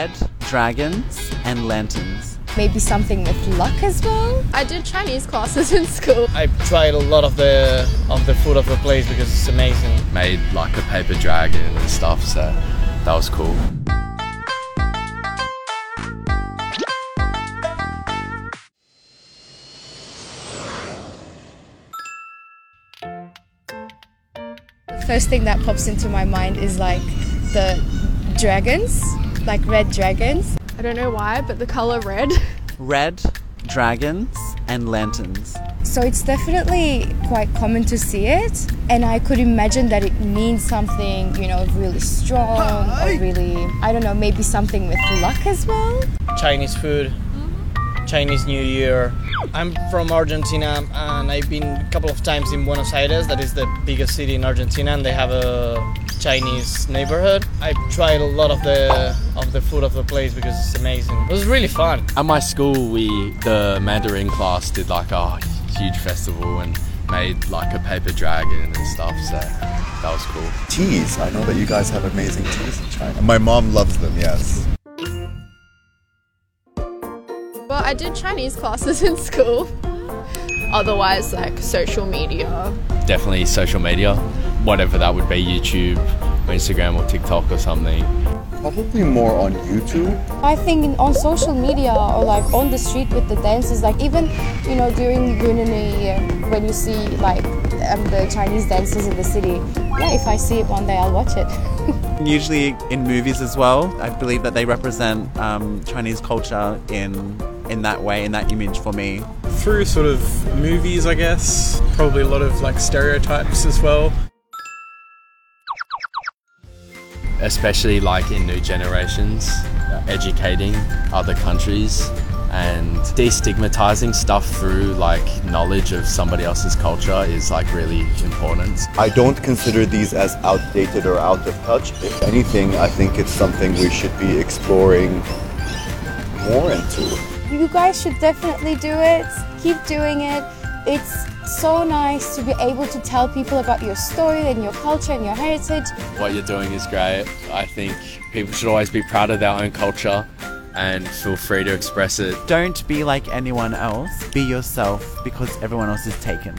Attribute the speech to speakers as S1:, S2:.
S1: red dragons and lanterns.
S2: Maybe something with luck as well.
S3: I did Chinese classes in school.
S4: I tried a lot of the of the food of the place because it's amazing.
S5: Made like a paper dragon and stuff, so that was cool.
S2: First thing that pops into my mind is like the dragons, like red dragons.
S3: I don't know why, but the color red.
S1: Red dragons and lanterns.
S2: So it's definitely quite common to see it, and I could imagine that it means something, you know, really strong or really, I don't know, maybe something with luck as well.
S4: Chinese food, Chinese New Year. I'm from Argentina and I've been a couple of times in Buenos Aires, that is the biggest city in Argentina, and they have a Chinese neighborhood. I tried a lot of the of the food of the place because it's amazing. It was really fun.
S5: At my school, we the Mandarin class did like a huge festival and made like a paper dragon and stuff, so that was cool.
S6: Teas. I know that you guys have amazing teas in China. My mom loves them, yes.
S3: I did Chinese classes in school. Otherwise, like social media.
S5: Definitely social media, whatever that would be, YouTube, or Instagram, or TikTok or something.
S6: Probably more on YouTube.
S2: I think on social media or like on the street with the dances, like even you know during Lunar New Year when you see like um, the Chinese dances in the city. Yeah, if I see it one day, I'll watch it.
S1: Usually in movies as well. I believe that they represent um, Chinese culture in in that way, in that image for me.
S7: through sort of movies, I guess. Probably a lot of like stereotypes as well.
S5: especially like in new generations, uh, educating other countries and destigmatizing stuff through like knowledge of somebody else's culture is like really important.
S6: I don't consider these as outdated or out of touch. If anything, I think it's something we should be exploring more into.
S2: You guys should definitely do it. Keep doing it. It's so nice to be able to tell people about your story and your culture and your heritage.
S5: What you're doing is great. I think people should always be proud of their own culture and feel free to express it.
S1: Don't be like anyone else. Be yourself because everyone else is taken.